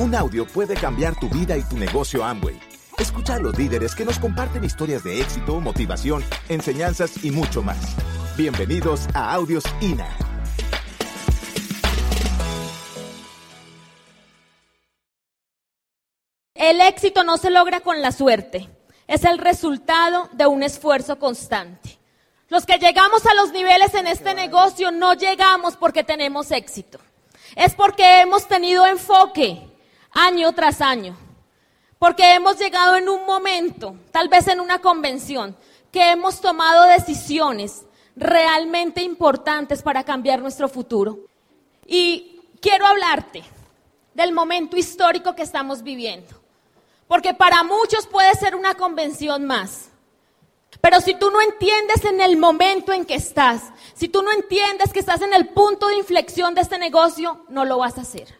Un audio puede cambiar tu vida y tu negocio Amway. Escucha a los líderes que nos comparten historias de éxito, motivación, enseñanzas y mucho más. Bienvenidos a Audios INA. El éxito no se logra con la suerte, es el resultado de un esfuerzo constante. Los que llegamos a los niveles en este negocio no llegamos porque tenemos éxito, es porque hemos tenido enfoque, año tras año. Porque hemos llegado en un momento, tal vez en una convención, que hemos tomado decisiones realmente importantes para cambiar nuestro futuro. Y quiero hablarte del momento histórico que estamos viviendo. Porque para muchos puede ser una convención más. Pero si tú no entiendes en el momento en que estás, si tú no entiendes que estás en el punto de inflexión de este negocio, no lo vas a hacer.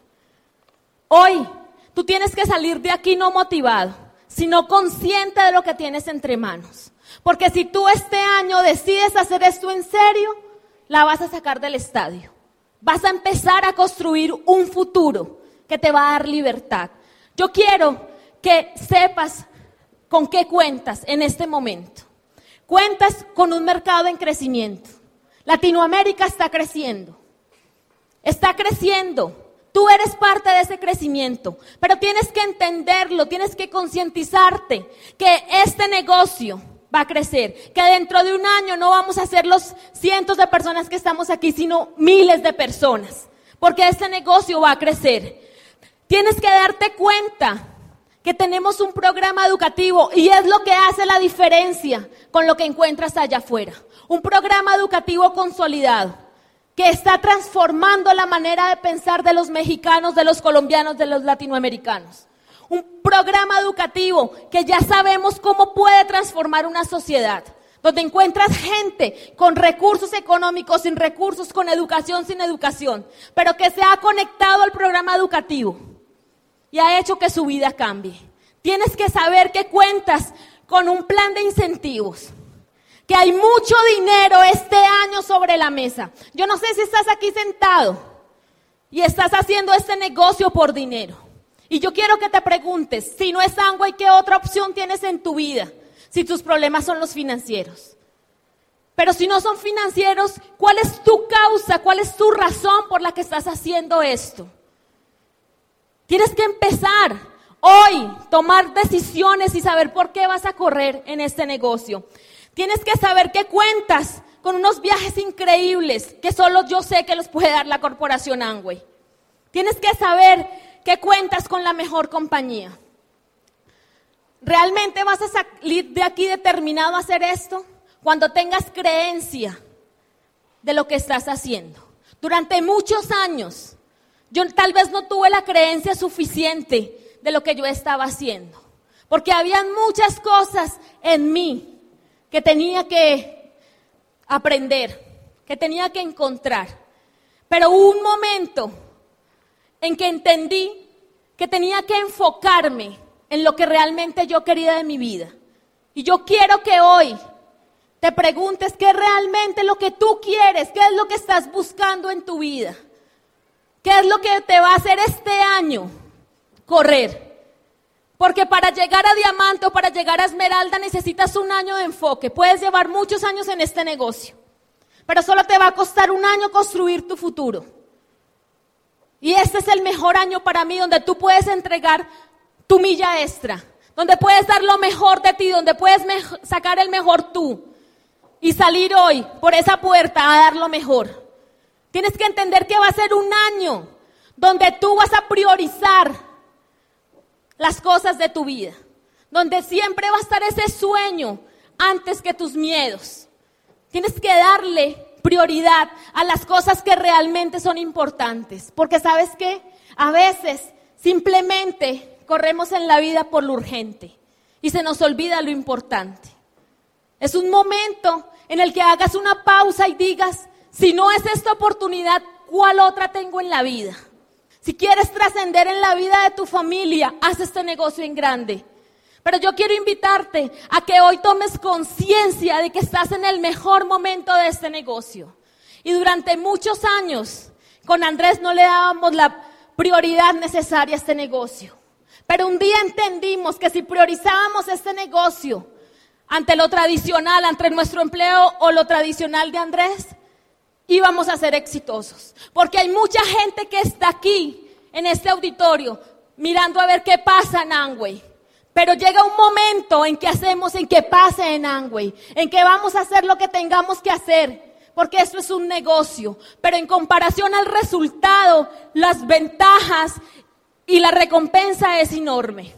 Hoy Tú tienes que salir de aquí no motivado, sino consciente de lo que tienes entre manos. Porque si tú este año decides hacer esto en serio, la vas a sacar del estadio. Vas a empezar a construir un futuro que te va a dar libertad. Yo quiero que sepas con qué cuentas en este momento. Cuentas con un mercado en crecimiento. Latinoamérica está creciendo. Está creciendo. Tú eres parte de ese crecimiento, pero tienes que entenderlo, tienes que concientizarte que este negocio va a crecer, que dentro de un año no vamos a ser los cientos de personas que estamos aquí, sino miles de personas, porque este negocio va a crecer. Tienes que darte cuenta que tenemos un programa educativo y es lo que hace la diferencia con lo que encuentras allá afuera. Un programa educativo consolidado que está transformando la manera de pensar de los mexicanos, de los colombianos, de los latinoamericanos. Un programa educativo que ya sabemos cómo puede transformar una sociedad, donde encuentras gente con recursos económicos, sin recursos, con educación, sin educación, pero que se ha conectado al programa educativo y ha hecho que su vida cambie. Tienes que saber que cuentas con un plan de incentivos que hay mucho dinero este año sobre la mesa. Yo no sé si estás aquí sentado y estás haciendo este negocio por dinero. Y yo quiero que te preguntes, si no es y ¿qué otra opción tienes en tu vida? Si tus problemas son los financieros. Pero si no son financieros, ¿cuál es tu causa? ¿Cuál es tu razón por la que estás haciendo esto? Tienes que empezar hoy, tomar decisiones y saber por qué vas a correr en este negocio. Tienes que saber que cuentas con unos viajes increíbles que solo yo sé que los puede dar la corporación Angway. Tienes que saber que cuentas con la mejor compañía. ¿Realmente vas a salir de aquí determinado a hacer esto? Cuando tengas creencia de lo que estás haciendo. Durante muchos años, yo tal vez no tuve la creencia suficiente de lo que yo estaba haciendo. Porque habían muchas cosas en mí que tenía que aprender, que tenía que encontrar. Pero hubo un momento en que entendí que tenía que enfocarme en lo que realmente yo quería de mi vida. Y yo quiero que hoy te preguntes qué es realmente lo que tú quieres, qué es lo que estás buscando en tu vida, qué es lo que te va a hacer este año correr. Porque para llegar a diamante o para llegar a esmeralda necesitas un año de enfoque. Puedes llevar muchos años en este negocio, pero solo te va a costar un año construir tu futuro. Y este es el mejor año para mí donde tú puedes entregar tu milla extra, donde puedes dar lo mejor de ti, donde puedes sacar el mejor tú y salir hoy por esa puerta a dar lo mejor. Tienes que entender que va a ser un año donde tú vas a priorizar las cosas de tu vida, donde siempre va a estar ese sueño antes que tus miedos. Tienes que darle prioridad a las cosas que realmente son importantes, porque sabes qué, a veces simplemente corremos en la vida por lo urgente y se nos olvida lo importante. Es un momento en el que hagas una pausa y digas, si no es esta oportunidad, ¿cuál otra tengo en la vida? Si quieres trascender en la vida de tu familia, haz este negocio en grande. Pero yo quiero invitarte a que hoy tomes conciencia de que estás en el mejor momento de este negocio. Y durante muchos años, con Andrés no le dábamos la prioridad necesaria a este negocio. Pero un día entendimos que si priorizábamos este negocio ante lo tradicional, ante nuestro empleo o lo tradicional de Andrés, íbamos a ser exitosos. Porque hay mucha gente que está aquí, en este auditorio, mirando a ver qué pasa en Angway. Pero llega un momento en que hacemos en que pase en Angway, en que vamos a hacer lo que tengamos que hacer, porque esto es un negocio. Pero en comparación al resultado, las ventajas y la recompensa es enorme.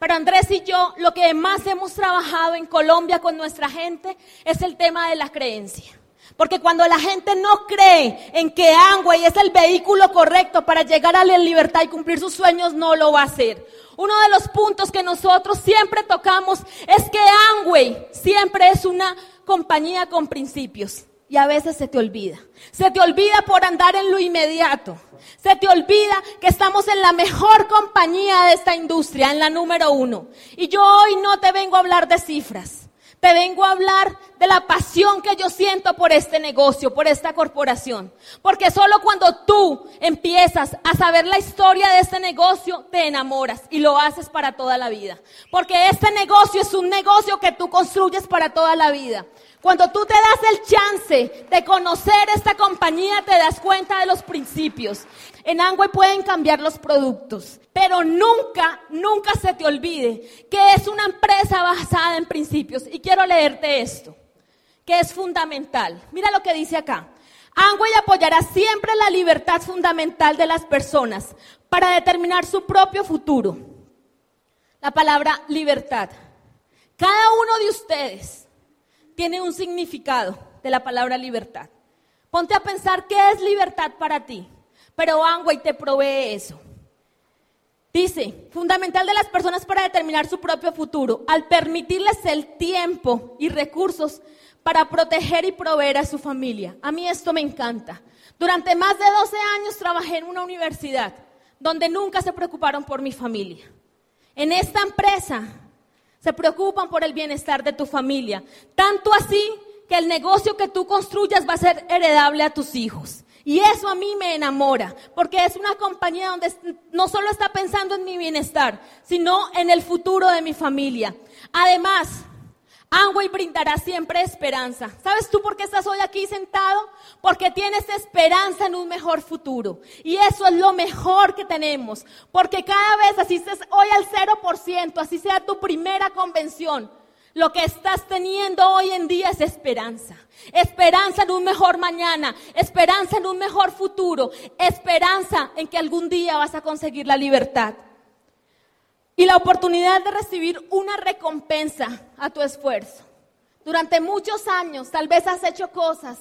Pero Andrés y yo, lo que más hemos trabajado en Colombia con nuestra gente es el tema de la creencia. Porque cuando la gente no cree en que Angway es el vehículo correcto para llegar a la libertad y cumplir sus sueños, no lo va a hacer. Uno de los puntos que nosotros siempre tocamos es que Angway siempre es una compañía con principios. Y a veces se te olvida. Se te olvida por andar en lo inmediato. Se te olvida que estamos en la mejor compañía de esta industria, en la número uno. Y yo hoy no te vengo a hablar de cifras. Te vengo a hablar de la pasión que yo siento por este negocio, por esta corporación. Porque solo cuando tú empiezas a saber la historia de este negocio, te enamoras y lo haces para toda la vida. Porque este negocio es un negocio que tú construyes para toda la vida. Cuando tú te das el chance de conocer esta compañía, te das cuenta de los principios. En Angway pueden cambiar los productos, pero nunca, nunca se te olvide que es una empresa basada en principios. Y quiero leerte esto, que es fundamental. Mira lo que dice acá. Angway apoyará siempre la libertad fundamental de las personas para determinar su propio futuro. La palabra libertad. Cada uno de ustedes tiene un significado de la palabra libertad. Ponte a pensar qué es libertad para ti, pero Angway te provee eso. Dice, fundamental de las personas para determinar su propio futuro, al permitirles el tiempo y recursos para proteger y proveer a su familia. A mí esto me encanta. Durante más de 12 años trabajé en una universidad donde nunca se preocuparon por mi familia. En esta empresa se preocupan por el bienestar de tu familia. Tanto así que el negocio que tú construyas va a ser heredable a tus hijos. Y eso a mí me enamora, porque es una compañía donde no solo está pensando en mi bienestar, sino en el futuro de mi familia. Además, Amway brindará siempre esperanza. ¿Sabes tú por qué estás hoy aquí sentado? Porque tienes esperanza en un mejor futuro. Y eso es lo mejor que tenemos. Porque cada vez, así estés hoy al 0%, así sea tu primera convención, lo que estás teniendo hoy en día es esperanza. Esperanza en un mejor mañana, esperanza en un mejor futuro, esperanza en que algún día vas a conseguir la libertad y la oportunidad de recibir una recompensa a tu esfuerzo. Durante muchos años tal vez has hecho cosas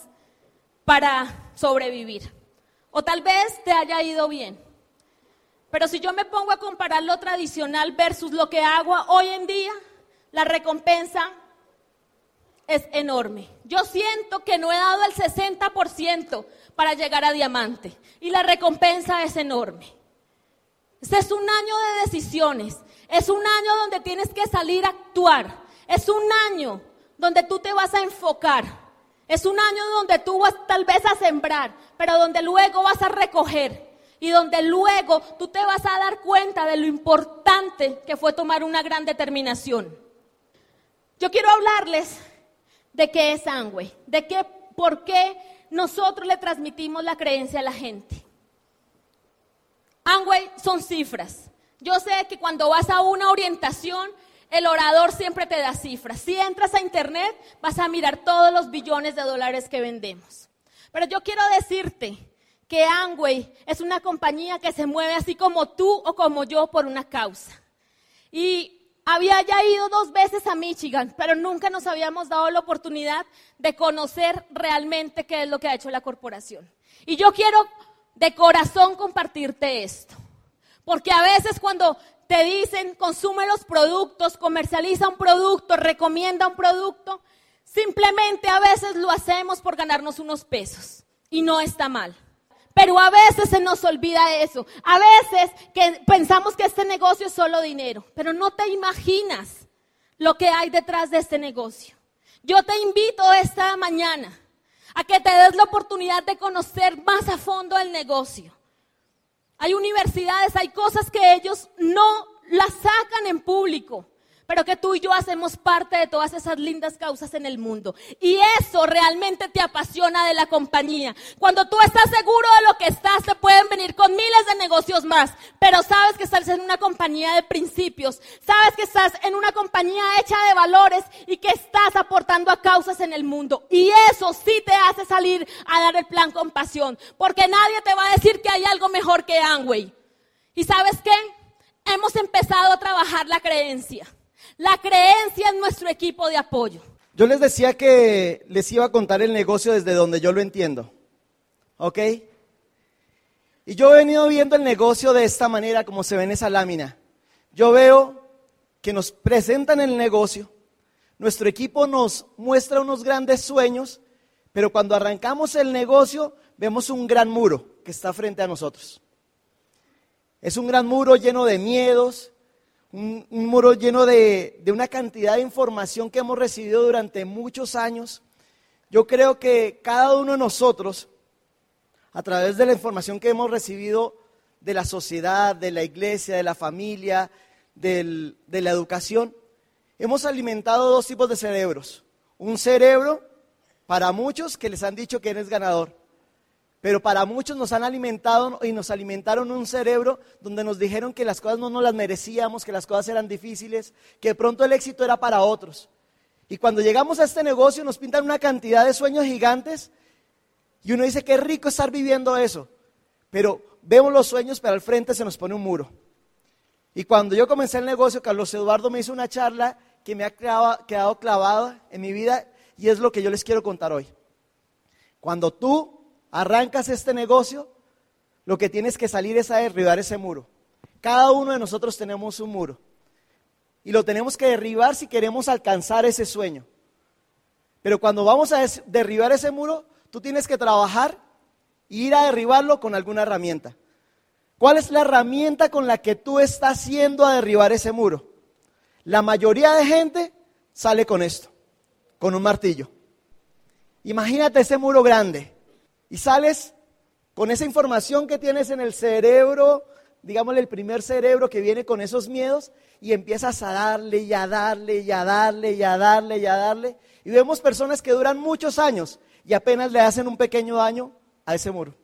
para sobrevivir o tal vez te haya ido bien. Pero si yo me pongo a comparar lo tradicional versus lo que hago hoy en día, la recompensa es enorme. Yo siento que no he dado el 60% para llegar a diamante y la recompensa es enorme. Este es un año de decisiones. Es un año donde tienes que salir a actuar. Es un año donde tú te vas a enfocar. Es un año donde tú vas tal vez a sembrar, pero donde luego vas a recoger. Y donde luego tú te vas a dar cuenta de lo importante que fue tomar una gran determinación. Yo quiero hablarles de qué es sangre, de qué, por qué nosotros le transmitimos la creencia a la gente. Angway son cifras. Yo sé que cuando vas a una orientación, el orador siempre te da cifras. Si entras a internet, vas a mirar todos los billones de dólares que vendemos. Pero yo quiero decirte que Angway es una compañía que se mueve así como tú o como yo por una causa. Y había ya ido dos veces a Michigan, pero nunca nos habíamos dado la oportunidad de conocer realmente qué es lo que ha hecho la corporación. Y yo quiero de corazón compartirte esto. Porque a veces cuando te dicen consume los productos, comercializa un producto, recomienda un producto, simplemente a veces lo hacemos por ganarnos unos pesos. Y no está mal. Pero a veces se nos olvida eso. A veces pensamos que este negocio es solo dinero. Pero no te imaginas lo que hay detrás de este negocio. Yo te invito esta mañana a que te des la oportunidad de conocer más a fondo el negocio. Hay universidades, hay cosas que ellos no las sacan en público pero que tú y yo hacemos parte de todas esas lindas causas en el mundo. Y eso realmente te apasiona de la compañía. Cuando tú estás seguro de lo que estás, te pueden venir con miles de negocios más, pero sabes que estás en una compañía de principios, sabes que estás en una compañía hecha de valores y que estás aportando a causas en el mundo. Y eso sí te hace salir a dar el plan con pasión, porque nadie te va a decir que hay algo mejor que Amway. ¿Y sabes qué? Hemos empezado a trabajar la creencia. La creencia en nuestro equipo de apoyo. Yo les decía que les iba a contar el negocio desde donde yo lo entiendo. ¿Ok? Y yo he venido viendo el negocio de esta manera, como se ve en esa lámina. Yo veo que nos presentan el negocio, nuestro equipo nos muestra unos grandes sueños, pero cuando arrancamos el negocio vemos un gran muro que está frente a nosotros. Es un gran muro lleno de miedos, un, muro lleno de, de una cantidad de información que hemos recibido durante muchos años. Yo creo que cada uno de nosotros, a través de la información que hemos recibido de la sociedad, de la iglesia, de la familia, de la educación, hemos alimentado dos tipos de cerebros. Un cerebro para muchos que les han dicho que eres ganador pero para muchos nos han alimentado y nos alimentaron un cerebro donde nos dijeron que las cosas no nos las merecíamos, que las cosas eran difíciles, que pronto el éxito era para otros. Y cuando llegamos a este negocio nos pintan una cantidad de sueños gigantes y uno dice, qué rico estar viviendo eso. Pero vemos los sueños, pero al frente se nos pone un muro. Y cuando yo comencé el negocio, Carlos Eduardo me hizo una charla que me ha quedado clavada en mi vida y es lo que yo les quiero contar hoy. Cuando tú arrancas este negocio, lo que tienes que salir es a derribar ese muro. Cada uno de nosotros tenemos un muro. Y lo tenemos que derribar si queremos alcanzar ese sueño. Pero cuando vamos a derribar ese muro, tú tienes que trabajar e ir a derribarlo con alguna herramienta. ¿Cuál es la herramienta con la que tú estás yendo a derribar ese muro? La mayoría de gente sale con esto, con un martillo. Imagínate ese muro grande y sales con esa información que tienes en el cerebro, digámosle el primer cerebro que viene con esos miedos, y empiezas a darle y a darle y a darle y a darle y a darle. Y vemos personas que duran muchos años y apenas le hacen un pequeño daño a ese muro.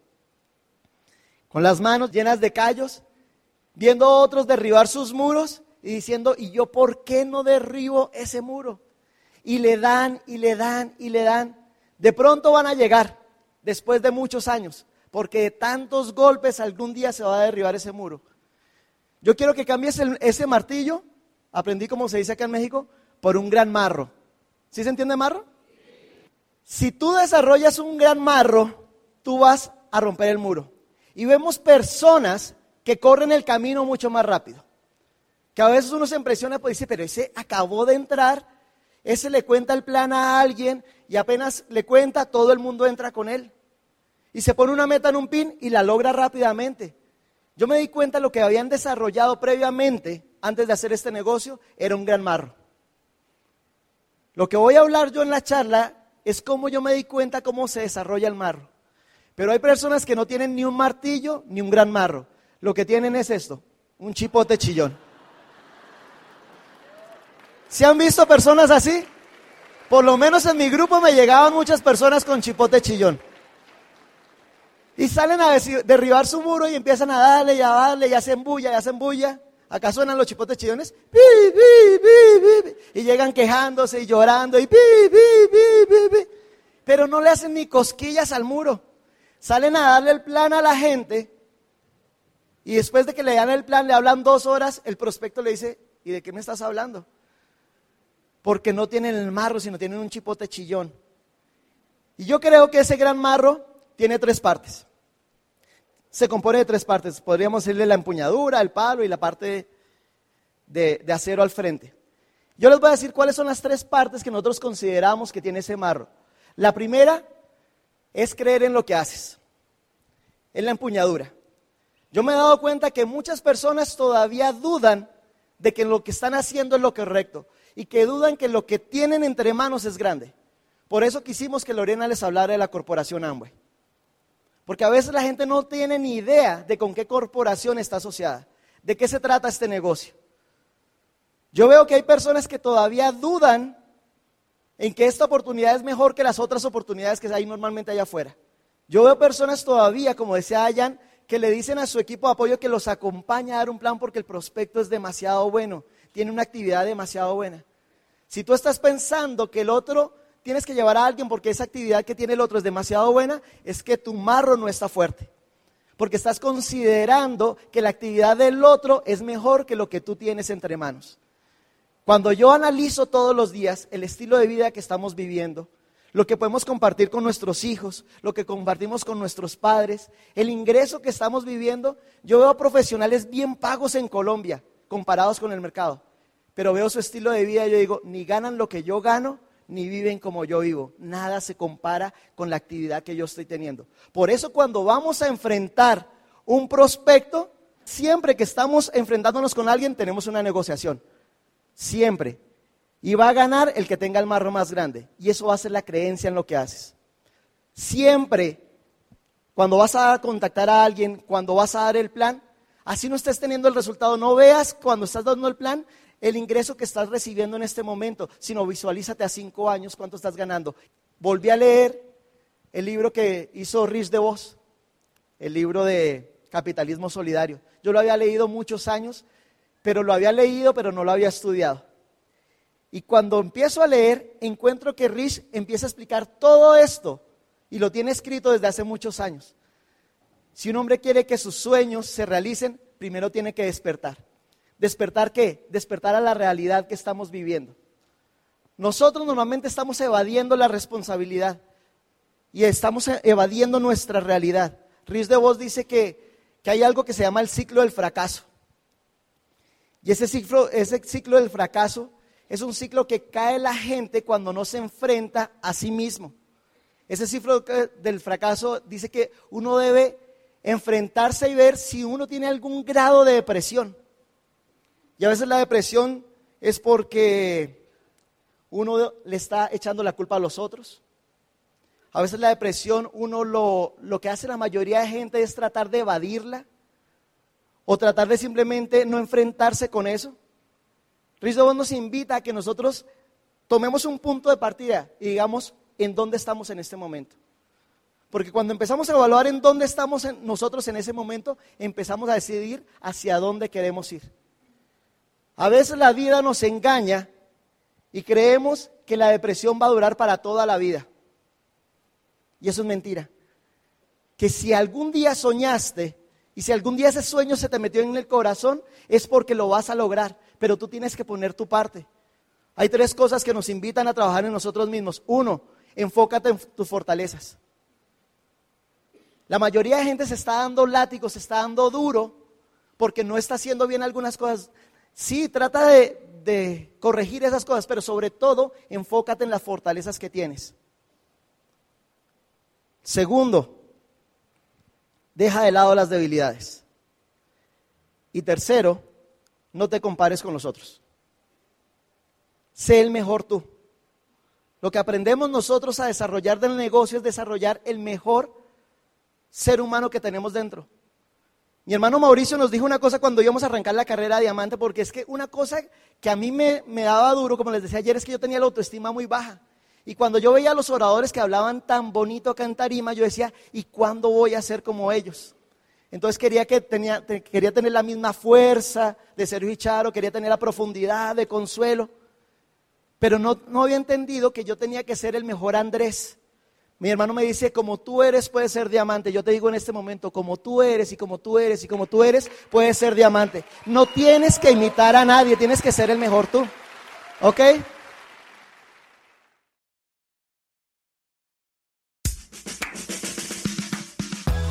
Con las manos llenas de callos, viendo a otros derribar sus muros y diciendo, ¿y yo por qué no derribo ese muro? Y le dan y le dan y le dan. De pronto van a llegar después de muchos años, porque de tantos golpes algún día se va a derribar ese muro. Yo quiero que cambies ese martillo, aprendí como se dice acá en México, por un gran marro. ¿Sí se entiende marro? Si tú desarrollas un gran marro, tú vas a romper el muro. Y vemos personas que corren el camino mucho más rápido. Que a veces uno se impresiona, pues dice, pero ese acabó de entrar, ese le cuenta el plan a alguien y apenas le cuenta, todo el mundo entra con él y se pone una meta en un pin y la logra rápidamente. Yo me di cuenta de lo que habían desarrollado previamente, antes de hacer este negocio, era un gran marro. Lo que voy a hablar yo en la charla es cómo yo me di cuenta cómo se desarrolla el marro. Pero hay personas que no tienen ni un martillo ni un gran marro. Lo que tienen es esto, un chipote chillón. ¿Se han visto personas así? Por lo menos en mi grupo me llegaban muchas personas con chipote chillón. Y salen a derribar su muro y empiezan a darle y a darle y hacen bulla y hacen bulla. Acá suenan los chipotes chillones. y llegan quejándose y llorando y Pero no le hacen ni cosquillas al muro. Salen a darle el plan a la gente. Y después de que le dan el plan, le hablan dos horas, el prospecto le dice, ¿y de qué me estás hablando? Porque no tienen el marro, sino tienen un chipote chillón. Y yo creo que ese gran marro tiene tres partes. Se compone de tres partes. Podríamos decirle la empuñadura, el palo y la parte de, acero al frente. Yo les voy a decir cuáles son las tres partes que nosotros consideramos que tiene ese marro. La primera es creer en lo que haces. Es la empuñadura. Yo me he dado cuenta que muchas personas todavía dudan de que lo que están haciendo es lo correcto y que dudan que lo que tienen entre manos es grande. Por eso quisimos que Lorena les hablara de la corporación Amway. Porque a veces la gente no tiene ni idea de con qué corporación está asociada, de qué se trata este negocio. Yo veo que hay personas que todavía dudan en que esta oportunidad es mejor que las otras oportunidades que hay normalmente allá afuera. Yo veo personas todavía, como decía Ayan, que le dicen a su equipo de apoyo que los acompaña a dar un plan porque el prospecto es demasiado bueno, tiene una actividad demasiado buena. Si tú estás pensando que el otro tienes que llevar a alguien porque esa actividad que tiene el otro es demasiado buena, es que tu marro no está fuerte. Porque estás considerando que la actividad del otro es mejor que lo que tú tienes entre manos. Cuando yo analizo todos los días el estilo de vida que estamos viviendo, lo que podemos compartir con nuestros hijos, lo que compartimos con nuestros padres, el ingreso que estamos viviendo, yo veo profesionales bien pagos en Colombia comparados con el mercado, pero veo su estilo de vida y yo digo, ni ganan lo que yo gano, ni viven como yo vivo. Nada se compara con la actividad que yo estoy teniendo. Por eso cuando vamos a enfrentar un prospecto, siempre que estamos enfrentándonos con alguien, tenemos una negociación. Siempre. Y va a ganar el que tenga el marro más grande. Y eso va a ser la creencia en lo que haces. Siempre, cuando vas a contactar a alguien, cuando vas a dar el plan, así no estés teniendo el resultado, no veas cuando estás dando el plan el ingreso que estás recibiendo en este momento, sino visualízate a cinco años cuánto estás ganando. Volví a leer el libro que hizo Rich DeVos, el libro de Capitalismo Solidario. Yo lo había leído muchos años, pero lo había leído, pero no lo había estudiado. Y cuando empiezo a leer, encuentro que Rich empieza a explicar todo esto y lo tiene escrito desde hace muchos años. Si un hombre quiere que sus sueños se realicen, primero tiene que despertar. ¿Despertar qué? Despertar a la realidad que estamos viviendo. Nosotros normalmente estamos evadiendo la responsabilidad y estamos evadiendo nuestra realidad. Riz de Vos dice que, que, hay algo que se llama el ciclo del fracaso. Y ese ciclo, ese ciclo del fracaso es un ciclo que cae la gente cuando no se enfrenta a sí mismo. Ese ciclo del fracaso dice que uno debe enfrentarse y ver si uno tiene algún grado de depresión. Y a veces la depresión es porque uno le está echando la culpa a los otros. A veces la depresión uno lo, lo que hace la mayoría de gente es tratar de evadirla o tratar de simplemente no enfrentarse con eso. Risto nos invita a que nosotros tomemos un punto de partida y digamos en dónde estamos en este momento. Porque cuando empezamos a evaluar en dónde estamos nosotros en ese momento, empezamos a decidir hacia dónde queremos ir. A veces la vida nos engaña y creemos que la depresión va a durar para toda la vida. Y eso es mentira. Que si algún día soñaste y si algún día ese sueño se te metió en el corazón, es porque lo vas a lograr, pero tú tienes que poner tu parte. Hay tres cosas que nos invitan a trabajar en nosotros mismos. Uno, enfócate en tus fortalezas. La mayoría de gente se está dando látigo, se está dando duro porque no está haciendo bien algunas cosas. Sí, trata de, corregir esas cosas, pero sobre todo enfócate en las fortalezas que tienes. Segundo, deja de lado las debilidades. Y tercero, no te compares con los otros. Sé el mejor tú. Lo que aprendemos nosotros a desarrollar del negocio es desarrollar el mejor ser humano que tenemos dentro. Mi hermano Mauricio nos dijo una cosa cuando íbamos a arrancar la carrera de diamante, porque es que una cosa que a mí me, daba duro, como les decía ayer, es que yo tenía la autoestima muy baja. Y cuando yo veía a los oradores que hablaban tan bonito acá en Tarima, yo decía, ¿y cuándo voy a ser como ellos? Entonces quería, que tenía, quería tener la misma fuerza de Sergio Hicharo, quería tener la profundidad de Consuelo, pero no, no había entendido que yo tenía que ser el mejor Andrés. Mi hermano me dice, como tú eres, puedes ser diamante. Yo te digo en este momento, como tú eres y como tú eres y como tú eres, puedes ser diamante. No tienes que imitar a nadie, tienes que ser el mejor tú. ¿Ok?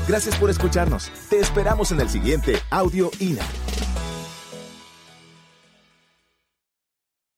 Gracias por escucharnos. Te esperamos en el siguiente Audio INA.